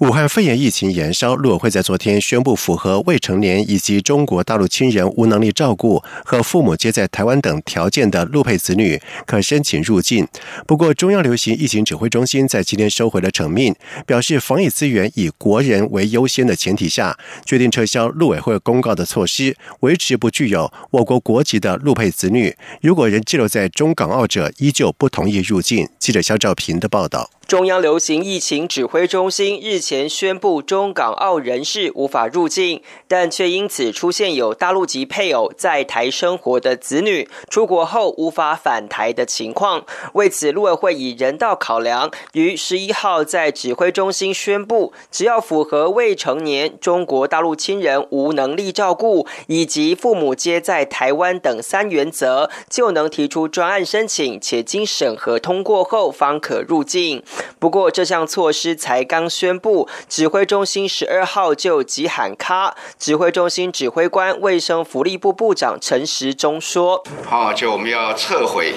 武汉肺炎疫情延烧，陆委会在昨天宣布，符合未成年以及中国大陆亲人无能力照顾和父母皆在台湾等条件的陆配子女可申请入境。不过，中央流行疫情指挥中心在今天收回了成命，表示防疫资源以国人为优先的前提下，决定撤销陆委会公告的措施，维持不具有我国国籍的陆配子女，如果仍滞留在中港澳者，依旧不同意入境。记者肖兆平的报道。中央流行疫情指挥中心日前宣布，中港澳人士无法入境，但却因此出现有大陆籍配偶在台生活的子女出国后无法返台的情况。为此，陆委会以人道考量，于十一号在指挥中心宣布，只要符合未成年中国大陆亲人无能力照顾以及父母皆在台湾等三原则，就能提出专案申请，且经审核通过后方可入境。不过，这项措施才刚宣布，指挥中心十二号就急喊卡。指挥中心指挥官、卫生福利部部长陈时中说：“好，就我们要撤回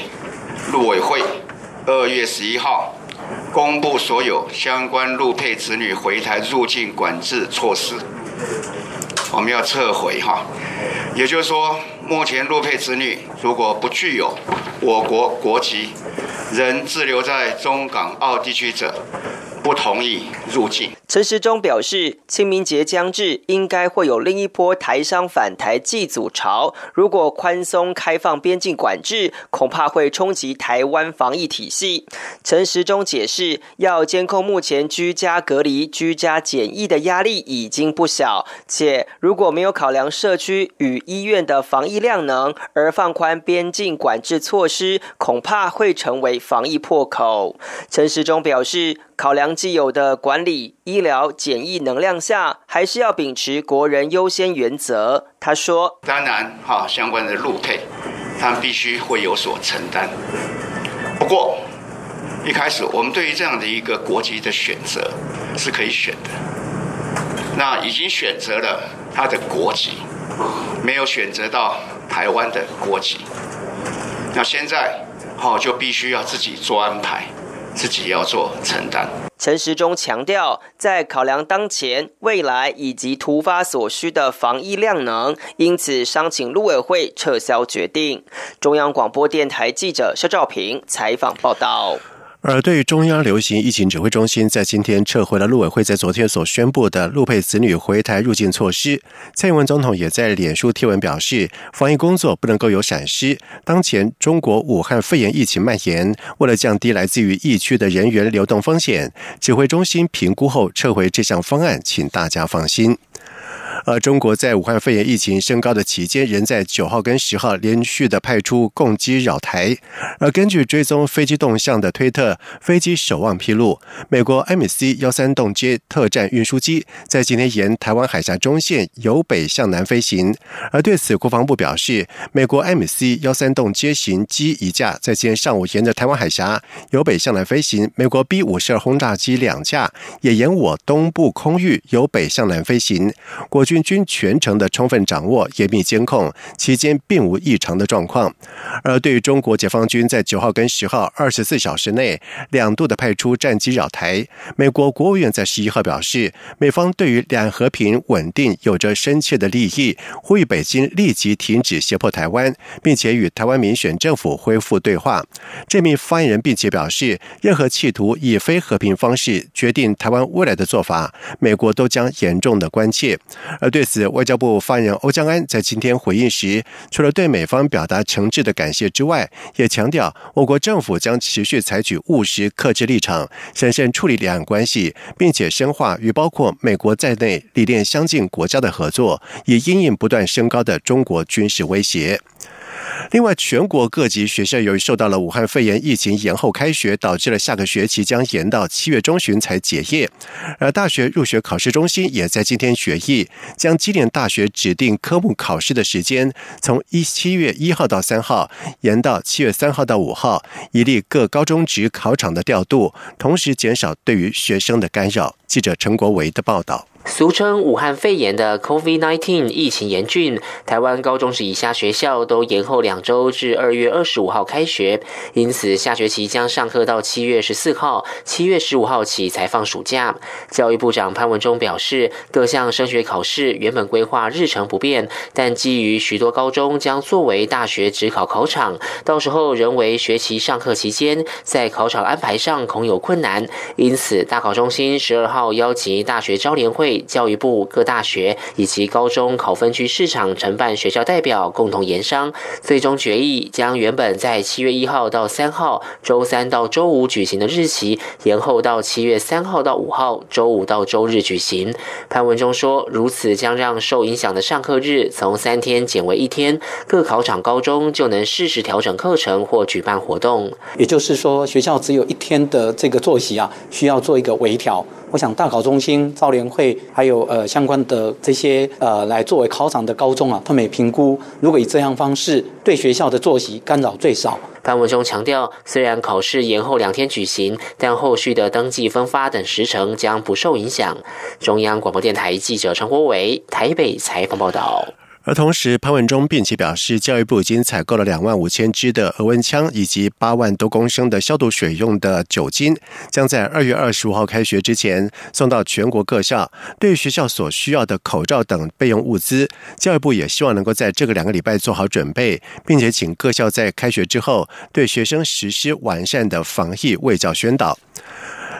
陆委会二月十一号公布所有相关陆配子女回台入境管制措施，我们要撤回哈。也就是说，目前陆配子女如果不具有我国国籍。”仍滞留在中港澳地区者，不同意入境。陈时中表示，清明节将至，应该会有另一波台商返台祭祖潮。如果宽松开放边境管制，恐怕会冲击台湾防疫体系。陈时中解释，要监控目前居家隔离、居家检疫的压力已经不小，且如果没有考量社区与医院的防疫量能，而放宽边境管制措施，恐怕会成为防疫破口。陈时中表示。考量既有的管理、医疗、检疫能量下，还是要秉持国人优先原则。他说：“当然，哈，相关的路配，他必须会有所承担。不过，一开始我们对于这样的一个国籍的选择是可以选的。那已经选择了他的国籍，没有选择到台湾的国籍。那现在，好，就必须要自己做安排。”自己要做承担。陈时中强调，在考量当前、未来以及突发所需的防疫量能，因此商请陆委会撤销决定。中央广播电台记者肖兆平采访报道。而对于中央流行疫情指挥中心在今天撤回了陆委会在昨天所宣布的陆配子女回台入境措施，蔡英文总统也在脸书贴文表示，防疫工作不能够有闪失。当前中国武汉肺炎疫情蔓延，为了降低来自于疫区的人员流动风险，指挥中心评估后撤回这项方案，请大家放心。而中国在武汉肺炎疫情升高的期间，仍在九号跟十号连续的派出攻击扰台。而根据追踪飞机动向的推特，飞机守望披露，美国 MC 幺三洞接特战运输机在今天沿台湾海峡中线由北向南飞行。而对此，国防部表示，美国 MC 幺三洞接型机一架在今天上午沿着台湾海峡由北向南飞行，美国 B 五十二轰炸机两架也沿我东部空域由北向南飞行。国军。军全程的充分掌握、严密监控，期间并无异常的状况。而对于中国解放军在九号跟十号二十四小时内两度的派出战机扰台，美国国务院在十一号表示，美方对于两岸和平稳定有着深切的利益，呼吁北京立即停止胁迫台湾，并且与台湾民选政府恢复对话。这名发言人并且表示，任何企图以非和平方式决定台湾未来的做法，美国都将严重的关切。对此，外交部发言人欧江安在今天回应时，除了对美方表达诚挚的感谢之外，也强调我国政府将持续采取务实克制立场，审慎处理两岸关系，并且深化与包括美国在内理念相近国家的合作，以应应不断升高的中国军事威胁。另外，全国各级学校由于受到了武汉肺炎疫情延后开学，导致了下个学期将延到七月中旬才结业。而大学入学考试中心也在今天决议，将今年大学指定科目考试的时间从一七月一号到三号延到七月三号到五号，以利各高中职考场的调度，同时减少对于学生的干扰。记者陈国维的报道。俗称武汉肺炎的 COVID-19 疫情严峻，台湾高中及以下学校都延后两周至二月二十五号开学，因此下学期将上课到七月十四号，七月十五号起才放暑假。教育部长潘文忠表示，各项升学考试原本规划日程不变，但基于许多高中将作为大学指考考场，到时候人为学期上课期间在考场安排上恐有困难，因此大考中心十二号邀集大学招联会。教育部、各大学以及高中考分区市场承办学校代表共同研商，最终决议将原本在七月一号到三号周三到周五举行的日期延后到七月三号到五号周五到周日举行。潘文中说，如此将让受影响的上课日从三天减为一天，各考场高中就能适时调整课程或举办活动。也就是说，学校只有一天的这个作息啊，需要做一个微调。我想大考中心、招联会还有呃相关的这些呃来作为考场的高中啊，他们也评估，如果以这样方式对学校的作息干扰最少。潘文中强调，虽然考试延后两天举行，但后续的登记分发等时程将不受影响。中央广播电台记者陈国伟台北采访报道。而同时，潘文忠并且表示，教育部已经采购了两万五千支的额温枪，以及八万多公升的消毒水用的酒精，将在二月二十五号开学之前送到全国各校。对于学校所需要的口罩等备用物资，教育部也希望能够在这个两个礼拜做好准备，并且请各校在开学之后对学生实施完善的防疫卫教宣导。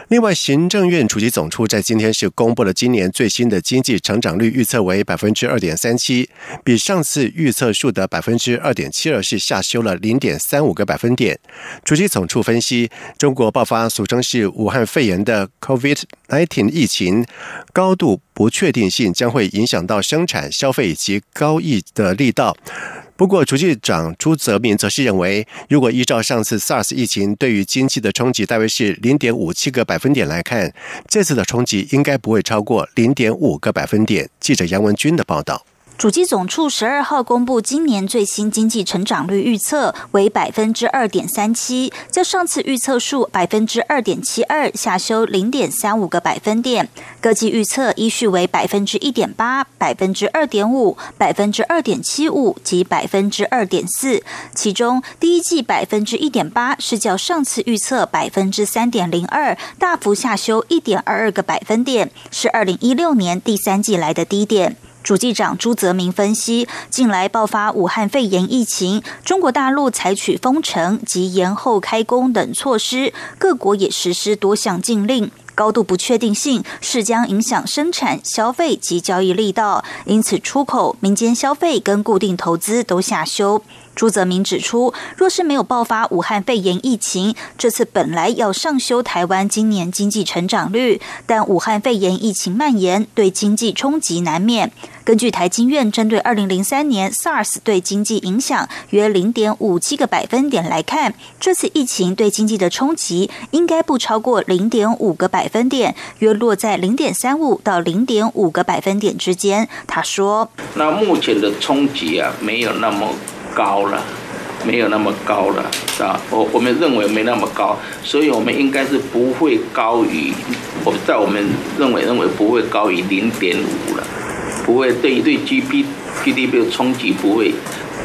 另外，行政院主席总处在今天是公布了今年最新的经济成长率预测为百分之二点三七，比上次预测数的百分之二点七二是下修了零点三五个百分点。主席总处分析，中国爆发俗称是武汉肺炎的 COVID-19 疫情，高度不确定性将会影响到生产、消费以及高疫的力道。不过，主计长朱泽民则是认为，如果依照上次 SARS 疫情对于经济的冲击大约是零点五七个百分点来看，这次的冲击应该不会超过零点五个百分点。记者杨文军的报道。主机总处十二号公布今年最新经济成长率预测为百分之二点三七，较上次预测数百分之二点七二下修零点三五个百分点。各季预测依序为百分之一点八、百分之二点五、百分之二点七五及百分之二点四。其中第一季百分之一点八是较上次预测百分之三点零二大幅下修一点二二个百分点，是二零一六年第三季来的低点。主计长朱泽明分析，近来爆发武汉肺炎疫情，中国大陆采取封城及延后开工等措施，各国也实施多项禁令，高度不确定性是将影响生产、消费及交易力道，因此出口、民间消费跟固定投资都下修。朱泽明指出，若是没有爆发武汉肺炎疫情，这次本来要上修台湾今年经济成长率，但武汉肺炎疫情蔓延，对经济冲击难免。根据台经院针对二零零三年 SARS 对经济影响约零点五七个百分点来看，这次疫情对经济的冲击应该不超过零点五个百分点，约落在零点三五到零点五个百分点之间。他说：“那目前的冲击啊，没有那么。”高了，没有那么高了，是吧？我我们认为没那么高，所以我们应该是不会高于，我在我们认为认为不会高于零点五了，不会对对 G P G D P 的冲击不会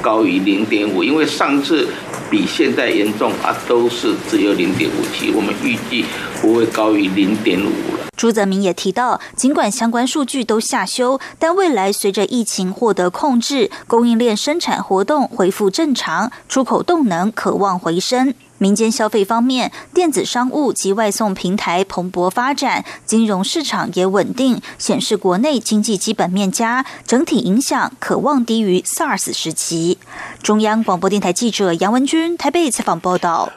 高于零点五，因为上次比现在严重啊，都是只有零点五七，我们预计不会高于零点五了。朱泽明也提到，尽管相关数据都下修，但未来随着疫情获得控制，供应链生产活动恢复正常，出口动能可望回升。民间消费方面，电子商务及外送平台蓬勃发展，金融市场也稳定，显示国内经济基本面佳，整体影响可望低于 SARS 时期。中央广播电台记者杨文君台北采访报道。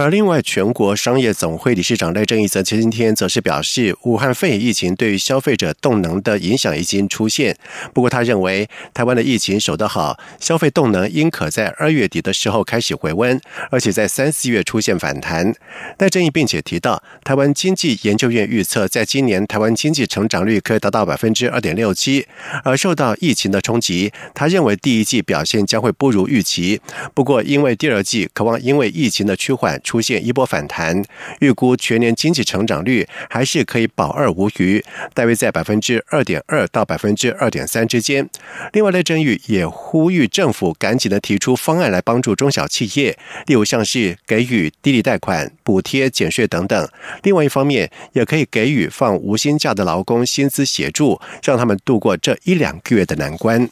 而另外，全国商业总会理事长赖正义则今天则是表示，武汉肺炎疫情对于消费者动能的影响已经出现。不过，他认为台湾的疫情守得好，消费动能应可在二月底的时候开始回温，而且在三四月出现反弹。赖正义并且提到，台湾经济研究院预测，在今年台湾经济成长率可以达到百分之二点六七。而受到疫情的冲击，他认为第一季表现将会不如预期。不过，因为第二季渴望因为疫情的趋缓。出现一波反弹，预估全年经济成长率还是可以保二无余，大约在百分之二点二到百分之二点三之间。另外，赖正宇也呼吁政府赶紧的提出方案来帮助中小企业，例如像是给予低利贷款、补贴、减税等等。另外一方面，也可以给予放无薪假的劳工薪资协助，让他们度过这一两个月的难关。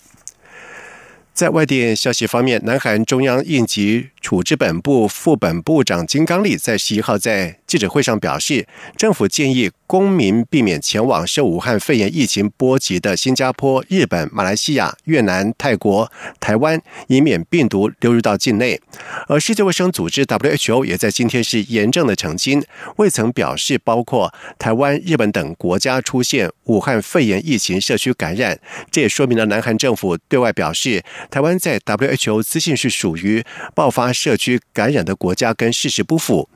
在外电消息方面，南韩中央应急处置本部副本部长金刚利在十一号在记者会上表示，政府建议。公民避免前往受武汉肺炎疫情波及的新加坡、日本、马来西亚、越南、泰国、台湾，以免病毒流入到境内。而世界卫生组织 WHO 也在今天是严正的澄清，未曾表示包括台湾、日本等国家出现武汉肺炎疫情社区感染。这也说明了南韩政府对外表示，台湾在 WHO 资讯是属于爆发社区感染的国家，跟事实不符。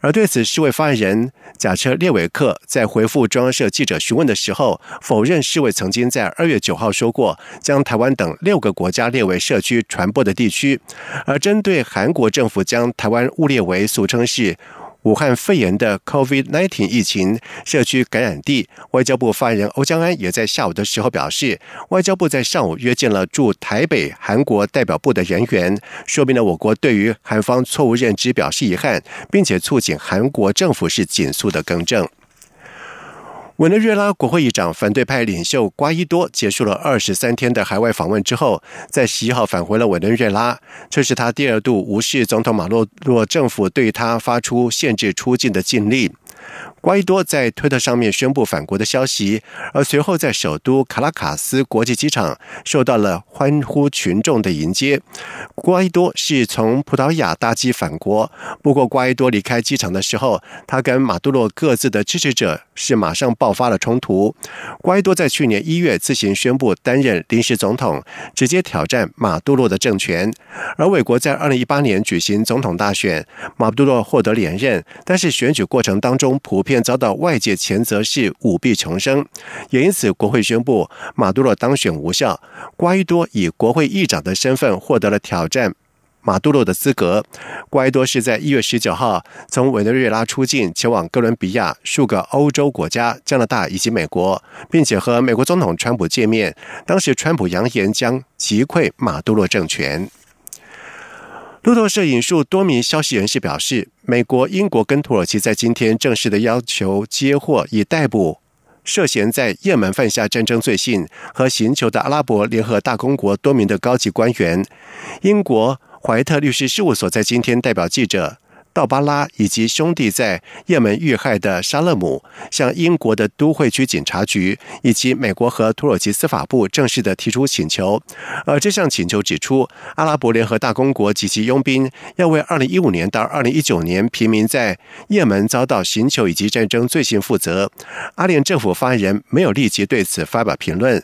而对此，世卫发言人贾车列维克在回复中央社记者询问的时候，否认世卫曾经在二月九号说过将台湾等六个国家列为社区传播的地区。而针对韩国政府将台湾误列为俗称是。武汉肺炎的 COVID-19 疫情社区感染地，外交部发言人欧江安也在下午的时候表示，外交部在上午约见了驻台北韩国代表部的人员，说明了我国对于韩方错误认知表示遗憾，并且促请韩国政府是紧速的更正。委内瑞拉国会议长、反对派领袖瓜伊多结束了二十三天的海外访问之后，在十一号返回了委内瑞拉。这是他第二度无视总统马洛洛政府对他发出限制出境的禁令。瓜伊多在推特上面宣布返国的消息，而随后在首都卡拉卡斯国际机场受到了欢呼群众的迎接。瓜伊多是从葡萄牙搭机返国，不过瓜伊多离开机场的时候，他跟马杜罗各自的支持者是马上爆发了冲突。瓜伊多在去年一月自行宣布担任临时总统，直接挑战马杜罗的政权。而美国在二零一八年举行总统大选，马杜罗获得连任，但是选举过程当中普便遭到外界谴责是舞弊重生，也因此国会宣布马杜罗当选无效。瓜伊多以国会议长的身份获得了挑战马杜罗的资格。瓜伊多是在一月十九号从委内瑞拉出境，前往哥伦比亚、数个欧洲国家、加拿大以及美国，并且和美国总统川普见面。当时川普扬言将击溃马杜罗政权。路透社引述多名消息人士表示，美国、英国跟土耳其在今天正式的要求接获以逮捕涉嫌在也门犯下战争罪行和寻求的阿拉伯联合大公国多名的高级官员。英国怀特律师事务所在今天代表记者。道巴拉以及兄弟在也门遇害的沙勒姆向英国的都会区警察局以及美国和土耳其司法部正式的提出请求，而这项请求指出，阿拉伯联合大公国及其佣兵要为2015年到2019年平民在也门遭到刑求以及战争罪行负责。阿联政府发言人没有立即对此发表评论。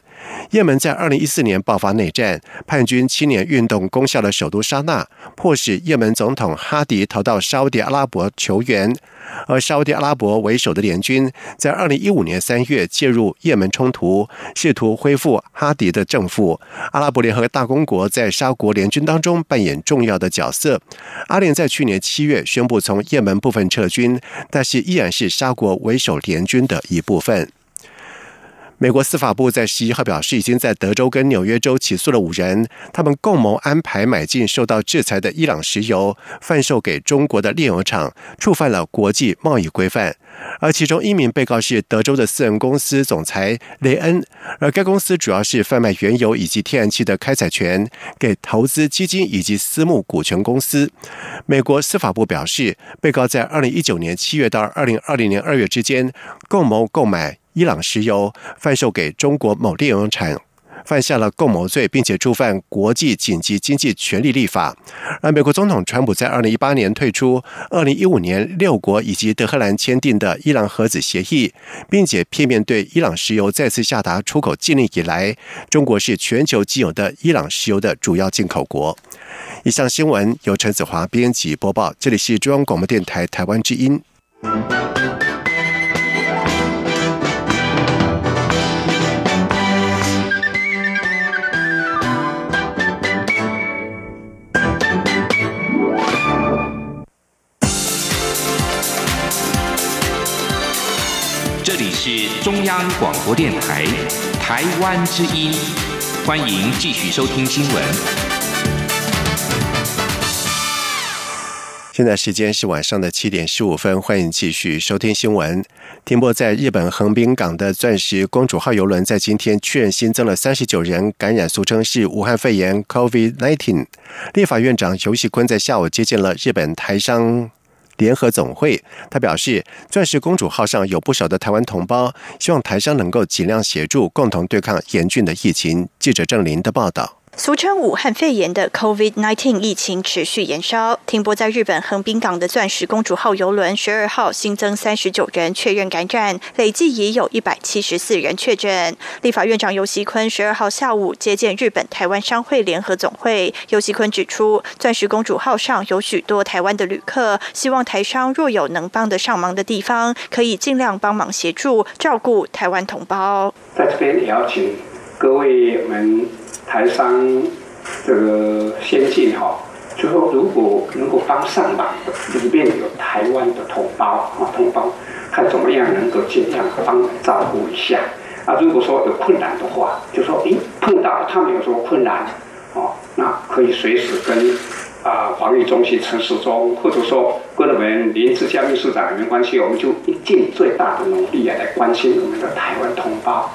也门在2014年爆发内战，叛军七年运动攻下了首都沙那，迫使也门总统哈迪逃到沙迪阿拉伯求援，而沙迪阿拉伯为首的联军在2015年3月介入也门冲突，试图恢复哈迪的政府。阿拉伯联合大公国在沙国联军当中扮演重要的角色。阿联在去年七月宣布从也门部分撤军，但是依然是沙国为首联军的一部分。美国司法部在十一号表示，已经在德州跟纽约州起诉了五人，他们共谋安排买进受到制裁的伊朗石油，贩售给中国的炼油厂，触犯了国际贸易规范。而其中一名被告是德州的私人公司总裁雷恩，而该公司主要是贩卖原油以及天然气的开采权给投资基金以及私募股权公司。美国司法部表示，被告在二零一九年七月到二零二零年二月之间，共谋购买。伊朗石油贩售给中国某炼油厂，犯下了共谋罪，并且触犯国际紧急经济权利立法。而美国总统川普在二零一八年退出二零一五年六国以及德黑兰签订的伊朗核子协议，并且片面对伊朗石油再次下达出口禁令以来，中国是全球既有的伊朗石油的主要进口国。以上新闻由陈子华编辑播报，这里是中央广播电台台湾之音。是中央广播电台台湾之音，欢迎继续收听新闻。现在时间是晚上的七点十五分，欢迎继续收听新闻。停泊在日本横滨港的钻石公主号邮轮在今天确认新增了三十九人感染，俗称是武汉肺炎 （COVID-19）。立法院长游锡坤在下午接见了日本台商。联合总会，他表示，钻石公主号上有不少的台湾同胞，希望台商能够尽量协助，共同对抗严峻的疫情。记者郑林的报道。俗称武汉肺炎的 COVID-19 疫情持续延烧，停泊在日本横滨港的钻石公主号邮轮十二号新增三十九人确认感染，累计已有一百七十四人确诊。立法院长游锡坤十二号下午接见日本台湾商会联合总会，游锡坤指出，钻石公主号上有许多台湾的旅客，希望台商若有能帮得上忙的地方，可以尽量帮忙协助照顾台湾同胞。在这边也要请各位们。台商这个先进哈，就说如果能够帮上忙，里面有台湾的同胞啊，同胞看怎么样能够尽量帮照顾一下啊。如果说有困难的话，就说诶碰到他们有什么困难哦，那可以随时跟啊防疫中心陈世忠，或者说跟我们林志佳秘书长没关系，我们就尽最大的努力啊来关心我们的台湾同胞。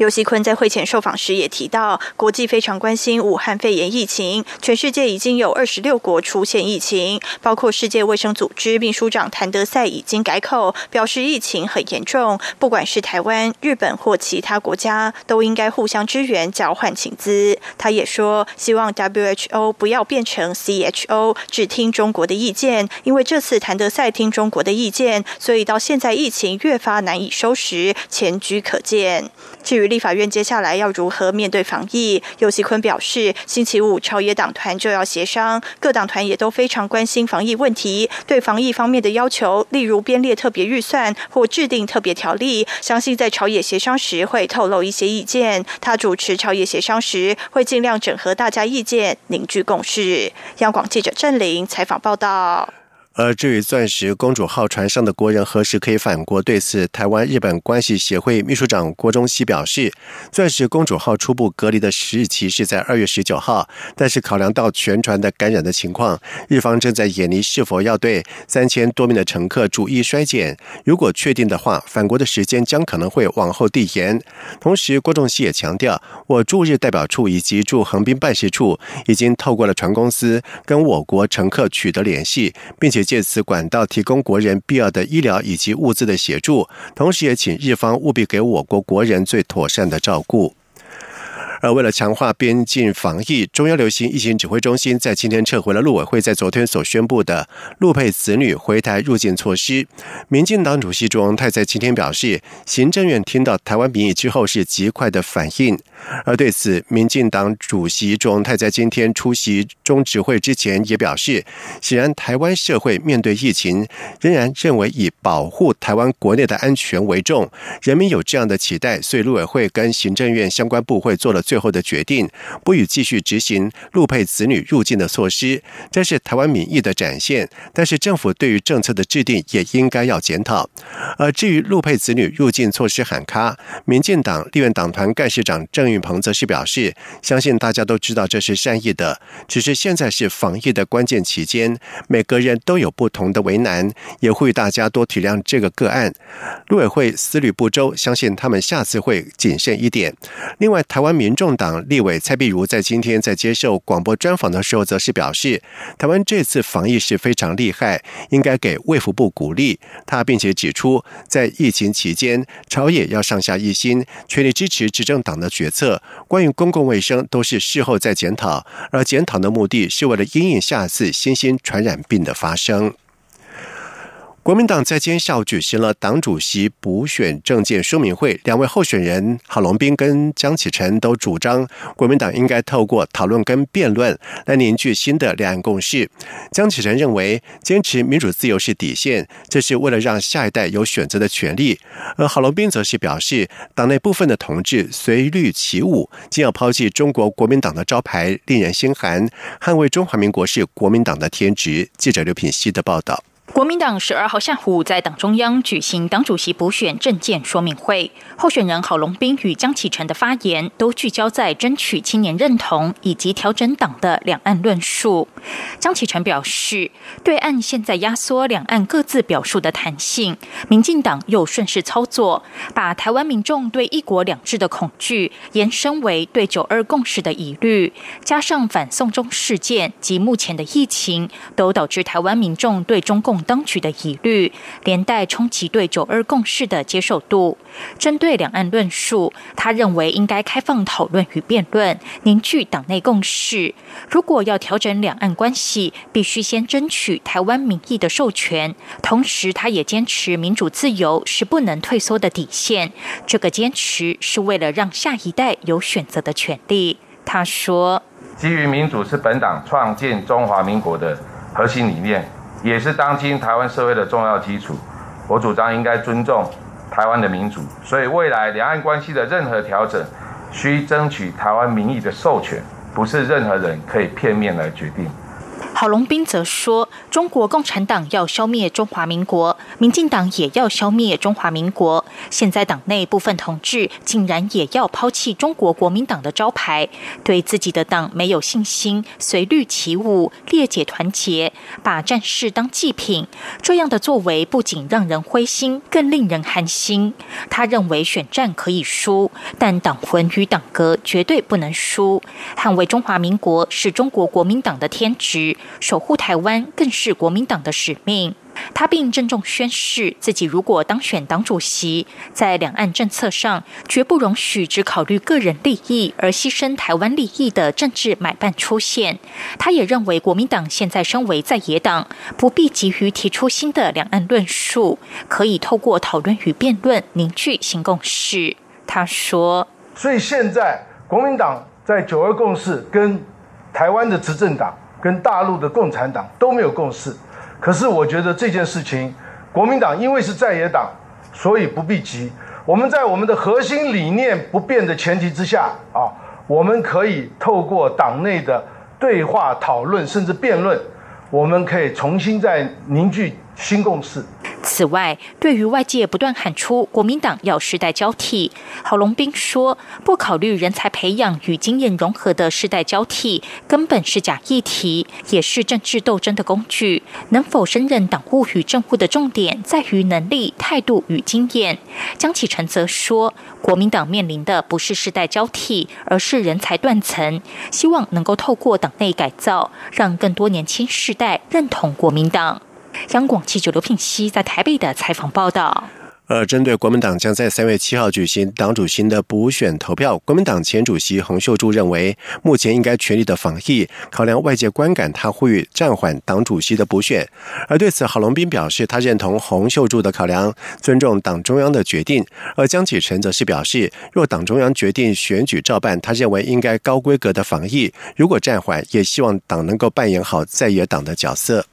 尤锡坤在会前受访时也提到，国际非常关心武汉肺炎疫情，全世界已经有二十六国出现疫情，包括世界卫生组织秘书长谭德赛已经改口表示疫情很严重，不管是台湾、日本或其他国家，都应该互相支援、交换请资。他也说，希望 WHO 不要变成 CHO，只听中国的意见，因为这次谭德赛听中国的意见，所以到现在疫情越发难以收拾，前居可见。至于立法院接下来要如何面对防疫，尤锡坤表示，星期五朝野党团就要协商，各党团也都非常关心防疫问题，对防疫方面的要求，例如编列特别预算或制定特别条例，相信在朝野协商时会透露一些意见。他主持朝野协商时，会尽量整合大家意见，凝聚共识。央广记者郑玲采访报道。而至于钻石公主号船上的国人何时可以返国？对此，台湾日本关系协会秘书长郭中熙表示，钻石公主号初步隔离的时日期是在二月十九号，但是考量到全船的感染的情况，日方正在研拟是否要对三千多名的乘客逐一衰减。如果确定的话，返国的时间将可能会往后递延。同时，郭中熙也强调，我驻日代表处以及驻横滨办事处已经透过了船公司跟我国乘客取得联系，并且。借此管道提供国人必要的医疗以及物资的协助，同时也请日方务必给我国国人最妥善的照顾。而为了强化边境防疫，中央流行疫情指挥中心在今天撤回了陆委会在昨天所宣布的陆配子女回台入境措施。民进党主席朱荣泰在今天表示，行政院听到台湾民意之后是极快的反应。而对此，民进党主席朱荣泰在今天出席中指会之前也表示，显然台湾社会面对疫情仍然认为以保护台湾国内的安全为重，人民有这样的期待，所以陆委会跟行政院相关部会做了。最后的决定不予继续执行陆配子女入境的措施，这是台湾民意的展现。但是政府对于政策的制定也应该要检讨。而至于陆配子女入境措施喊卡，民进党立院党团干事长郑运鹏则是表示，相信大家都知道这是善意的，只是现在是防疫的关键期间，每个人都有不同的为难，也呼吁大家多体谅这个个案。陆委会思虑不周，相信他们下次会谨慎一点。另外，台湾民众党立委蔡碧如在今天在接受广播专访的时候，则是表示，台湾这次防疫是非常厉害，应该给卫福部鼓励。他并且指出，在疫情期间，朝野要上下一心，全力支持执政党的决策。关于公共卫生，都是事后再检讨，而检讨的目的是为了因应下次新兴传染病的发生。国民党在今天下午举行了党主席补选政见说明会，两位候选人郝龙斌跟江启臣都主张，国民党应该透过讨论跟辩论来凝聚新的两岸共识。江启臣认为，坚持民主自由是底线，这是为了让下一代有选择的权利。而郝龙斌则是表示，党内部分的同志随律起舞，竟要抛弃中国国民党的招牌，令人心寒。捍卫中华民国是国民党的天职。记者刘品希的报道。国民党十二号下午在党中央举行党主席补选政见说明会，候选人郝龙斌与江启臣的发言都聚焦在争取青年认同以及调整党的两岸论述。张启成表示，对岸现在压缩两岸各自表述的弹性，民进党又顺势操作，把台湾民众对一国两制的恐惧延伸为对九二共识的疑虑，加上反送中事件及目前的疫情，都导致台湾民众对中共。当局的疑虑，连带冲击对九二共识的接受度。针对两岸论述，他认为应该开放讨论与辩论，凝聚党内共识。如果要调整两岸关系，必须先争取台湾民意的授权。同时，他也坚持民主自由是不能退缩的底线。这个坚持是为了让下一代有选择的权利。他说：“基于民主是本党创建中华民国的核心理念。”也是当今台湾社会的重要基础。我主张应该尊重台湾的民主，所以未来两岸关系的任何调整，需争取台湾民意的授权，不是任何人可以片面来决定。郝龙斌则说：“中国共产党要消灭中华民国，民进党也要消灭中华民国。现在党内部分同志竟然也要抛弃中国国民党的招牌，对自己的党没有信心，随律起舞，裂解团结，把战士当祭品。这样的作为不仅让人灰心，更令人寒心。他认为选战可以输，但党魂与党格绝对不能输。捍卫中华民国是中国国民党的天职。”守护台湾更是国民党的使命。他并郑重宣誓，自己如果当选党主席，在两岸政策上绝不容许只考虑个人利益而牺牲台湾利益的政治买办出现。他也认为，国民党现在身为在野党，不必急于提出新的两岸论述，可以透过讨论与辩论凝聚新共识。他说：“所以现在国民党在九二共识跟台湾的执政党。”跟大陆的共产党都没有共识，可是我觉得这件事情，国民党因为是在野党，所以不必急。我们在我们的核心理念不变的前提之下啊，我们可以透过党内的对话、讨论，甚至辩论，我们可以重新再凝聚新共识。此外，对于外界不断喊出国民党要世代交替，郝龙斌说，不考虑人才培养与经验融合的世代交替，根本是假议题，也是政治斗争的工具。能否胜任党务与政务的重点在于能力、态度与经验。江启臣则说，国民党面临的不是世代交替，而是人才断层，希望能够透过党内改造，让更多年轻世代认同国民党。央广记者刘聘熙在台北的采访报道。而针对国民党将在三月七号举行党主席的补选投票，国民党前主席洪秀柱认为，目前应该全力的防疫，考量外界观感，他呼吁暂缓党主席的补选。而对此，郝龙斌表示，他认同洪秀柱的考量，尊重党中央的决定。而江启臣则是表示，若党中央决定选举照办，他认为应该高规格的防疫。如果暂缓，也希望党能够扮演好在野党的角色。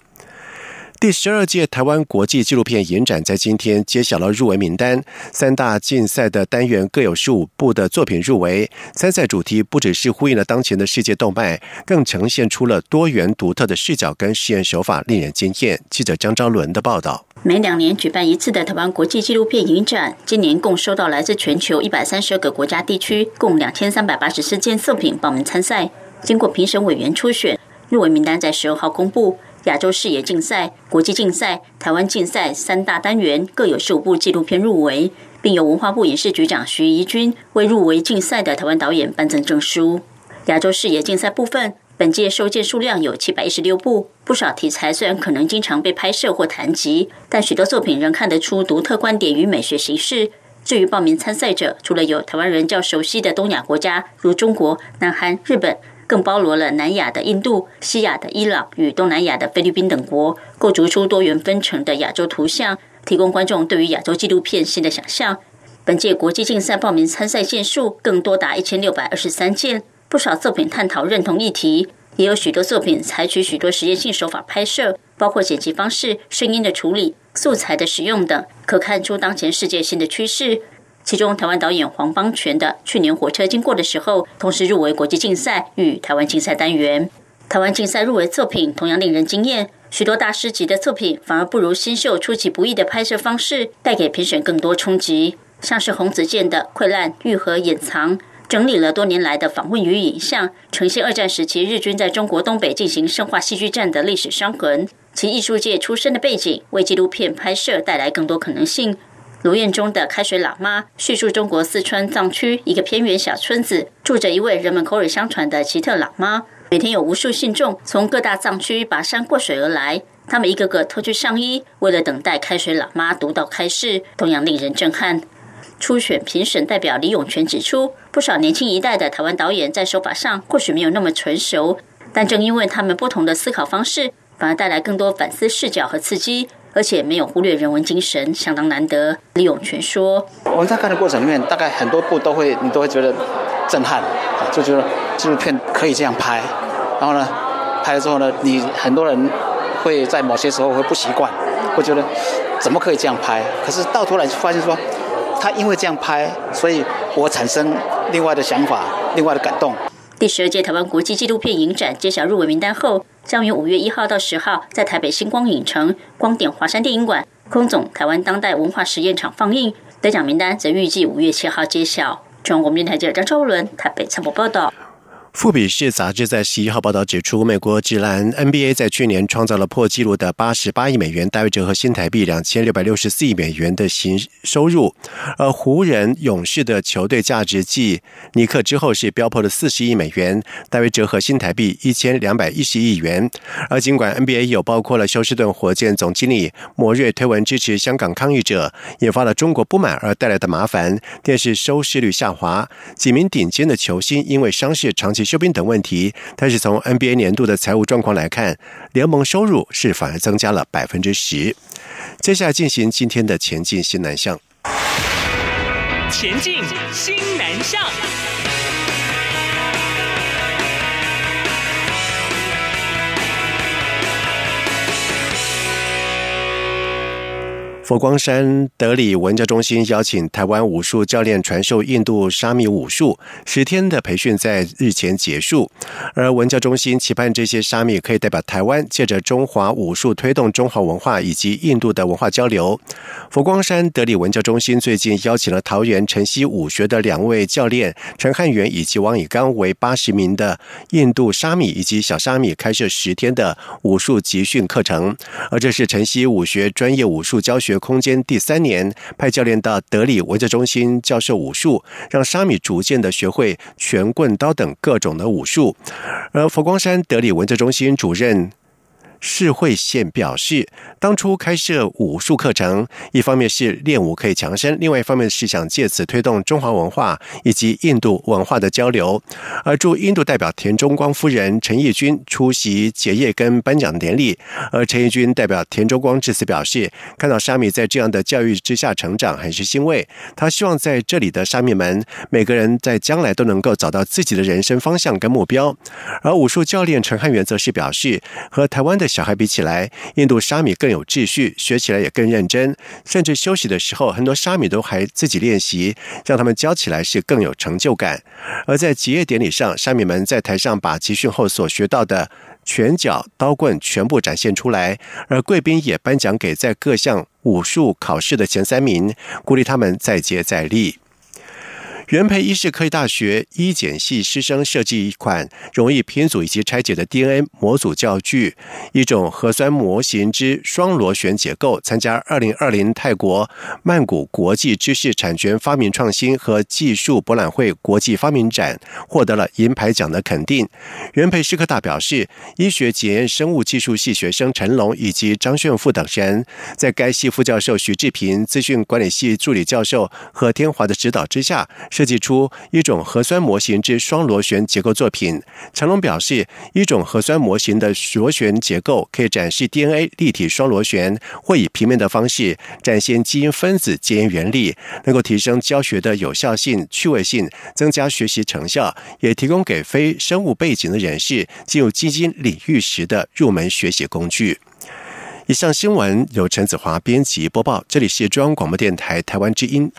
第十二届台湾国际纪录片影展在今天揭晓了入围名单，三大竞赛的单元各有十五部的作品入围。参赛主题不只是呼应了当前的世界动脉，更呈现出了多元独特的视角跟实验手法，令人惊艳。记者张昭伦的报道。每两年举办一次的台湾国际纪录片影展，今年共收到来自全球一百三十二个国家地区共两千三百八十四件作品报名参赛。经过评审委员初选，入围名单在十二号公布。亚洲视野竞赛、国际竞赛、台湾竞赛三大单元各有十五部纪录片入围，并由文化部影视局长徐怡君为入围竞赛的台湾导演颁赠证书。亚洲视野竞赛部分，本届收件数量有七百一十六部，不少题材虽然可能经常被拍摄或谈及，但许多作品仍看得出独特观点与美学形式。至于报名参赛者，除了有台湾人较熟悉的东亚国家，如中国、南韩、日本，更包罗了南亚的印度、西亚的伊朗与东南亚的菲律宾等国，构筑出多元分成的亚洲图像，提供观众对于亚洲纪录片新的想象。本届国际竞赛报名参赛件数更多达一千六百二十三件，不少作品探讨认同议题，也有许多作品采取许多实验性手法拍摄，包括剪辑方式、声音的处理。素材的使用等，可看出当前世界新的趋势。其中，台湾导演黄邦权的《去年火车经过的时候》同时入围国际竞赛与台湾竞赛单元。台湾竞赛入围作品同样令人惊艳，许多大师级的作品反而不如新秀出其不意的拍摄方式带给评审更多冲击。像是洪子健的《溃烂愈合掩藏》，整理了多年来的访问与影像，呈现二战时期日军在中国东北进行生化戏剧战的历史伤痕。其艺术界出身的背景，为纪录片拍摄带来更多可能性。卢彦中的《开水喇嘛》叙述中国四川藏区一个偏远小村子，住着一位人们口耳相传的奇特喇嘛。每天有无数信众从各大藏区跋山过水而来，他们一个个脱去上衣，为了等待开水喇嘛独到开示，同样令人震撼。初选评审代表李永全指出，不少年轻一代的台湾导演在手法上或许没有那么纯熟，但正因为他们不同的思考方式。反而带来更多反思视角和刺激，而且没有忽略人文精神，相当难得。李永全说：“我们在看的过程里面，大概很多部都会，你都会觉得震撼，就觉得纪录片可以这样拍。然后呢，拍了之后呢，你很多人会在某些时候会不习惯，会觉得怎么可以这样拍？可是到头来就发现说，他因为这样拍，所以我产生另外的想法，另外的感动。”第十二届台湾国际纪录片影展揭晓入围名单后。将于五月一号到十号在台北星光影城、光点华山电影馆、空总台湾当代文化实验场放映。得奖名单则预计五月七号揭晓。中央广电台记者张超伦台北采访报道。富比士杂志在十一号报道指出，美国职篮 NBA 在去年创造了破纪录的八十八亿美元，大约折合新台币两千六百六十四亿美元的行收入。而湖人、勇士的球队价值继尼克之后是飙破了四十亿美元，大约折合新台币一千两百一十亿元。而尽管 NBA 有包括了休斯顿火箭总经理莫瑞推文支持香港抗议者，引发了中国不满而带来的麻烦，电视收视率下滑，几名顶尖的球星因为伤势长期。休兵等问题，但是从 NBA 年度的财务状况来看，联盟收入是反而增加了百分之十。接下来进行今天的前进新南向，前进新南向。佛光山德里文教中心邀请台湾武术教练传授印度沙米武术，十天的培训在日前结束。而文教中心期盼这些沙米可以代表台湾，借着中华武术推动中华文化以及印度的文化交流。佛光山德里文教中心最近邀请了桃园晨曦武学的两位教练陈汉元以及王以刚，为八十名的印度沙米以及小沙米开设十天的武术集训课程。而这是晨曦武学专业武术教学。空间第三年派教练到德里文字中心教授武术，让沙米逐渐的学会拳、棍、刀等各种的武术。而佛光山德里文字中心主任。世会县表示，当初开设武术课程，一方面是练武可以强身，另外一方面是想借此推动中华文化以及印度文化的交流。而驻印度代表田中光夫人陈义军出席结业跟颁奖典礼，而陈义军代表田中光致辞表示，看到沙米在这样的教育之下成长，很是欣慰。他希望在这里的沙米们，每个人在将来都能够找到自己的人生方向跟目标。而武术教练陈汉元则是表示，和台湾的。小孩比起来，印度沙米更有秩序，学起来也更认真，甚至休息的时候，很多沙米都还自己练习，让他们教起来是更有成就感。而在结业典礼上，沙米们在台上把集训后所学到的拳脚、刀棍全部展现出来，而贵宾也颁奖给在各项武术考试的前三名，鼓励他们再接再厉。元培医事科技大学医检系师生设计一款容易拼组以及拆解的 DNA 模组教具，一种核酸模型之双螺旋结构，参加二零二零泰国曼谷国际知识产权发明创新和技术博览会国际发明展，获得了银牌奖的肯定。元培师科大表示，医学检验生物技术系学生陈龙以及张炫富等人，在该系副教授徐志平、资讯管理系助理教授何天华的指导之下。设计出一种核酸模型之双螺旋结构作品。陈龙表示，一种核酸模型的螺旋结构可以展示 DNA 立体双螺旋，或以平面的方式展现基因分子基因原理，能够提升教学的有效性、趣味性，增加学习成效，也提供给非生物背景的人士进入基因领域时的入门学习工具。以上新闻由陈子华编辑播报，这里是中央广播电台台湾之音。